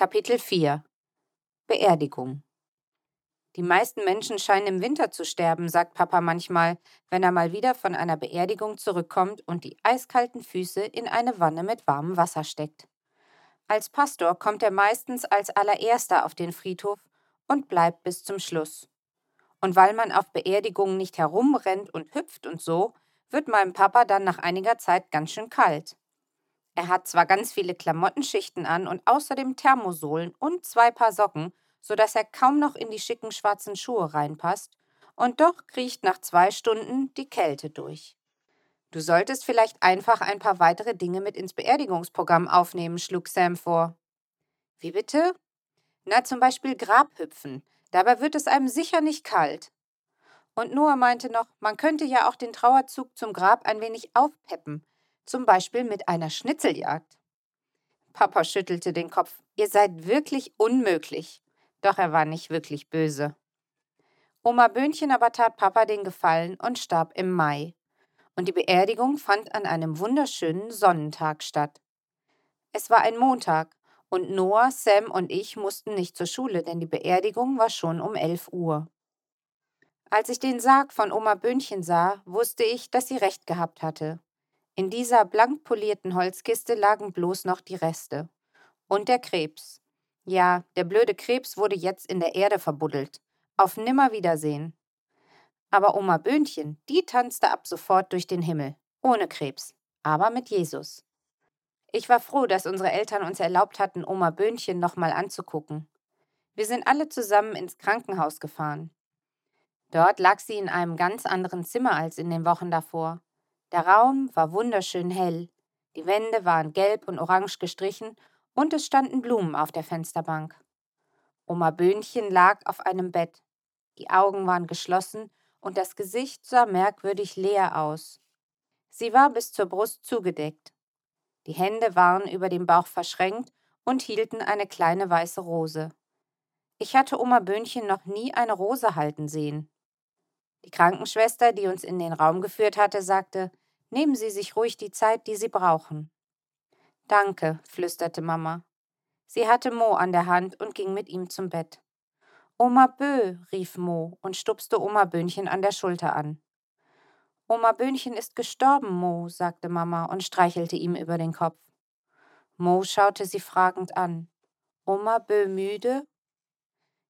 Kapitel 4 Beerdigung Die meisten Menschen scheinen im Winter zu sterben, sagt Papa manchmal, wenn er mal wieder von einer Beerdigung zurückkommt und die eiskalten Füße in eine Wanne mit warmem Wasser steckt. Als Pastor kommt er meistens als allererster auf den Friedhof und bleibt bis zum Schluss. Und weil man auf Beerdigungen nicht herumrennt und hüpft und so, wird meinem Papa dann nach einiger Zeit ganz schön kalt. Er hat zwar ganz viele Klamottenschichten an und außerdem Thermosohlen und zwei Paar Socken, so dass er kaum noch in die schicken schwarzen Schuhe reinpasst, und doch kriecht nach zwei Stunden die Kälte durch. Du solltest vielleicht einfach ein paar weitere Dinge mit ins Beerdigungsprogramm aufnehmen, schlug Sam vor. Wie bitte? Na, zum Beispiel Grabhüpfen. Dabei wird es einem sicher nicht kalt. Und Noah meinte noch, man könnte ja auch den Trauerzug zum Grab ein wenig aufpeppen, zum Beispiel mit einer Schnitzeljagd. Papa schüttelte den Kopf. Ihr seid wirklich unmöglich. Doch er war nicht wirklich böse. Oma Böhnchen aber tat Papa den Gefallen und starb im Mai. Und die Beerdigung fand an einem wunderschönen Sonnentag statt. Es war ein Montag und Noah, Sam und ich mussten nicht zur Schule, denn die Beerdigung war schon um 11 Uhr. Als ich den Sarg von Oma Böhnchen sah, wusste ich, dass sie recht gehabt hatte. In dieser blank polierten Holzkiste lagen bloß noch die Reste. Und der Krebs. Ja, der blöde Krebs wurde jetzt in der Erde verbuddelt. Auf Nimmerwiedersehen. Aber Oma Böhnchen, die tanzte ab sofort durch den Himmel. Ohne Krebs. Aber mit Jesus. Ich war froh, dass unsere Eltern uns erlaubt hatten, Oma Böhnchen nochmal anzugucken. Wir sind alle zusammen ins Krankenhaus gefahren. Dort lag sie in einem ganz anderen Zimmer als in den Wochen davor. Der Raum war wunderschön hell, die Wände waren gelb und orange gestrichen und es standen Blumen auf der Fensterbank. Oma Böhnchen lag auf einem Bett. Die Augen waren geschlossen und das Gesicht sah merkwürdig leer aus. Sie war bis zur Brust zugedeckt. Die Hände waren über dem Bauch verschränkt und hielten eine kleine weiße Rose. Ich hatte Oma Böhnchen noch nie eine Rose halten sehen. Die Krankenschwester, die uns in den Raum geführt hatte, sagte, nehmen Sie sich ruhig die Zeit, die Sie brauchen. Danke, flüsterte Mama. Sie hatte Mo an der Hand und ging mit ihm zum Bett. Oma Bö, rief Mo und stupste Oma Böhnchen an der Schulter an. Oma Böhnchen ist gestorben, Mo, sagte Mama und streichelte ihm über den Kopf. Mo schaute sie fragend an. Oma Bö müde?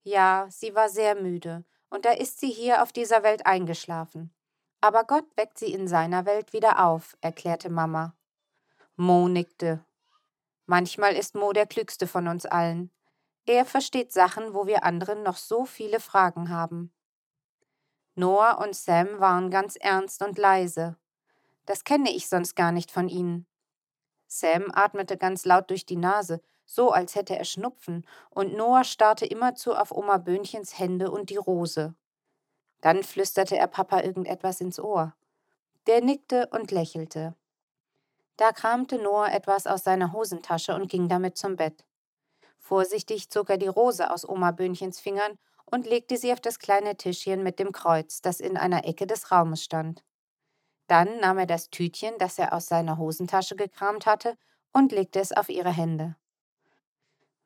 Ja, sie war sehr müde und da ist sie hier auf dieser Welt eingeschlafen. Aber Gott weckt sie in seiner Welt wieder auf, erklärte Mama. Mo nickte. Manchmal ist Mo der klügste von uns allen. Er versteht Sachen, wo wir anderen noch so viele Fragen haben. Noah und Sam waren ganz ernst und leise. Das kenne ich sonst gar nicht von ihnen. Sam atmete ganz laut durch die Nase, so als hätte er Schnupfen, und Noah starrte immerzu auf Oma Böhnchens Hände und die Rose. Dann flüsterte er Papa irgendetwas ins Ohr. Der nickte und lächelte. Da kramte Noah etwas aus seiner Hosentasche und ging damit zum Bett. Vorsichtig zog er die Rose aus Oma Böhnchens Fingern und legte sie auf das kleine Tischchen mit dem Kreuz, das in einer Ecke des Raumes stand. Dann nahm er das Tütchen, das er aus seiner Hosentasche gekramt hatte, und legte es auf ihre Hände.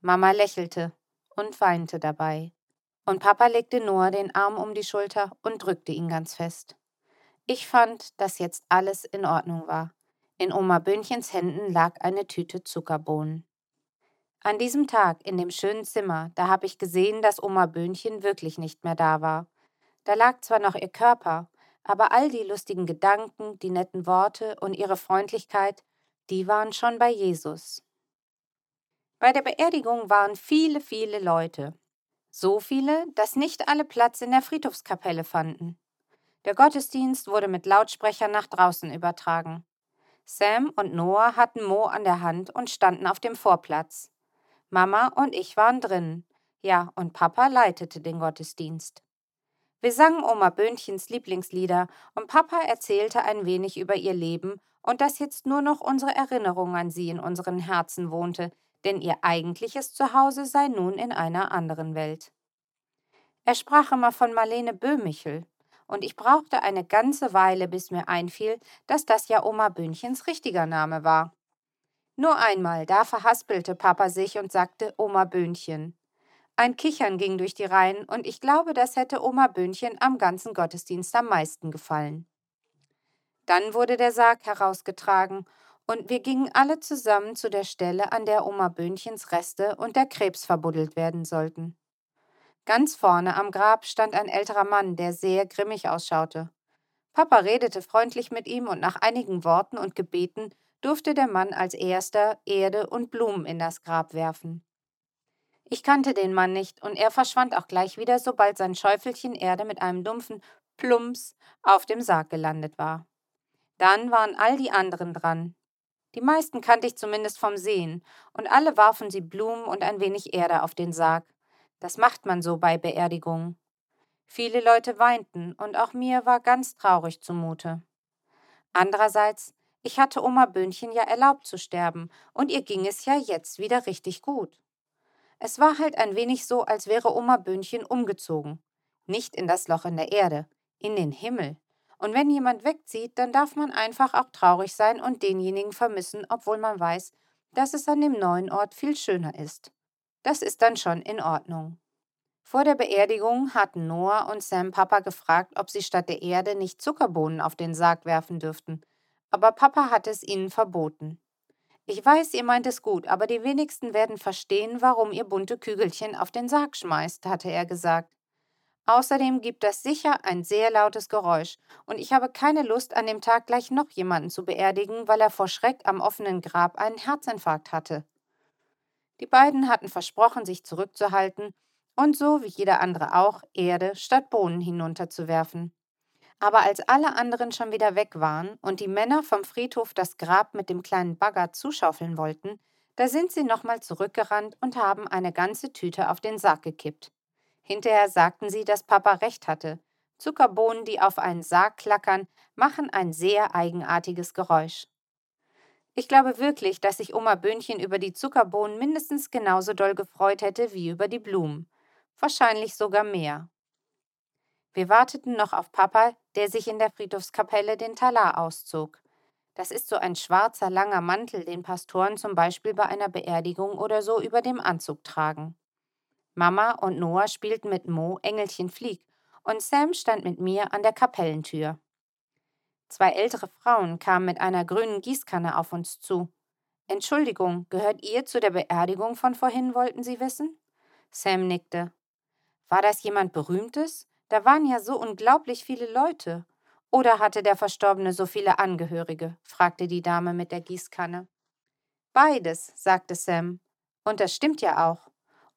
Mama lächelte und weinte dabei. Und Papa legte Noah den Arm um die Schulter und drückte ihn ganz fest. Ich fand, dass jetzt alles in Ordnung war. In Oma Böhnchens Händen lag eine Tüte Zuckerbohnen. An diesem Tag in dem schönen Zimmer, da habe ich gesehen, dass Oma Böhnchen wirklich nicht mehr da war. Da lag zwar noch ihr Körper, aber all die lustigen Gedanken, die netten Worte und ihre Freundlichkeit, die waren schon bei Jesus. Bei der Beerdigung waren viele, viele Leute. So viele, dass nicht alle Platz in der Friedhofskapelle fanden. Der Gottesdienst wurde mit Lautsprechern nach draußen übertragen. Sam und Noah hatten Mo an der Hand und standen auf dem Vorplatz. Mama und ich waren drin. Ja, und Papa leitete den Gottesdienst. Wir sangen Oma Böhnchens Lieblingslieder und Papa erzählte ein wenig über ihr Leben und dass jetzt nur noch unsere Erinnerung an sie in unseren Herzen wohnte, denn ihr eigentliches Zuhause sei nun in einer anderen Welt. Er sprach immer von Marlene Böhmichel, und ich brauchte eine ganze Weile, bis mir einfiel, dass das ja Oma Böhnchens richtiger Name war. Nur einmal, da verhaspelte Papa sich und sagte Oma Böhnchen. Ein Kichern ging durch die Reihen, und ich glaube, das hätte Oma Böhnchen am ganzen Gottesdienst am meisten gefallen. Dann wurde der Sarg herausgetragen, und wir gingen alle zusammen zu der Stelle, an der Oma Böhnchens Reste und der Krebs verbuddelt werden sollten. Ganz vorne am Grab stand ein älterer Mann, der sehr grimmig ausschaute. Papa redete freundlich mit ihm, und nach einigen Worten und Gebeten durfte der Mann als erster Erde und Blumen in das Grab werfen. Ich kannte den Mann nicht, und er verschwand auch gleich wieder, sobald sein Schäufelchen Erde mit einem dumpfen Plumps auf dem Sarg gelandet war. Dann waren all die anderen dran. Die meisten kannte ich zumindest vom Sehen, und alle warfen sie Blumen und ein wenig Erde auf den Sarg. Das macht man so bei Beerdigungen. Viele Leute weinten, und auch mir war ganz traurig zumute. Andererseits, ich hatte Oma Böhnchen ja erlaubt zu sterben, und ihr ging es ja jetzt wieder richtig gut. Es war halt ein wenig so, als wäre Oma Böhnchen umgezogen. Nicht in das Loch in der Erde, in den Himmel. Und wenn jemand wegzieht, dann darf man einfach auch traurig sein und denjenigen vermissen, obwohl man weiß, dass es an dem neuen Ort viel schöner ist. Das ist dann schon in Ordnung. Vor der Beerdigung hatten Noah und Sam Papa gefragt, ob sie statt der Erde nicht Zuckerbohnen auf den Sarg werfen dürften, aber Papa hatte es ihnen verboten. Ich weiß, ihr meint es gut, aber die wenigsten werden verstehen, warum ihr bunte Kügelchen auf den Sarg schmeißt, hatte er gesagt. Außerdem gibt das sicher ein sehr lautes Geräusch, und ich habe keine Lust, an dem Tag gleich noch jemanden zu beerdigen, weil er vor Schreck am offenen Grab einen Herzinfarkt hatte. Die beiden hatten versprochen, sich zurückzuhalten und so wie jeder andere auch Erde statt Bohnen hinunterzuwerfen. Aber als alle anderen schon wieder weg waren und die Männer vom Friedhof das Grab mit dem kleinen Bagger zuschaufeln wollten, da sind sie nochmal zurückgerannt und haben eine ganze Tüte auf den Sarg gekippt. Hinterher sagten sie, dass Papa recht hatte. Zuckerbohnen, die auf einen Sarg klackern, machen ein sehr eigenartiges Geräusch. Ich glaube wirklich, dass sich Oma Böhnchen über die Zuckerbohnen mindestens genauso doll gefreut hätte wie über die Blumen. Wahrscheinlich sogar mehr. Wir warteten noch auf Papa, der sich in der Friedhofskapelle den Talar auszog. Das ist so ein schwarzer, langer Mantel, den Pastoren zum Beispiel bei einer Beerdigung oder so über dem Anzug tragen. Mama und Noah spielten mit Mo Engelchen flieg und Sam stand mit mir an der Kapellentür. Zwei ältere Frauen kamen mit einer grünen Gießkanne auf uns zu. Entschuldigung, gehört ihr zu der Beerdigung von vorhin, wollten Sie wissen? Sam nickte. War das jemand Berühmtes? Da waren ja so unglaublich viele Leute. Oder hatte der Verstorbene so viele Angehörige? fragte die Dame mit der Gießkanne. Beides, sagte Sam. Und das stimmt ja auch.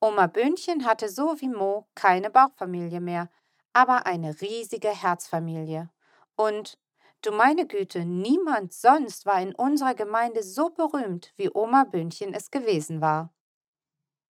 Oma Böhnchen hatte so wie Mo keine Bauchfamilie mehr, aber eine riesige Herzfamilie. Und, du meine Güte, niemand sonst war in unserer Gemeinde so berühmt, wie Oma Böhnchen es gewesen war.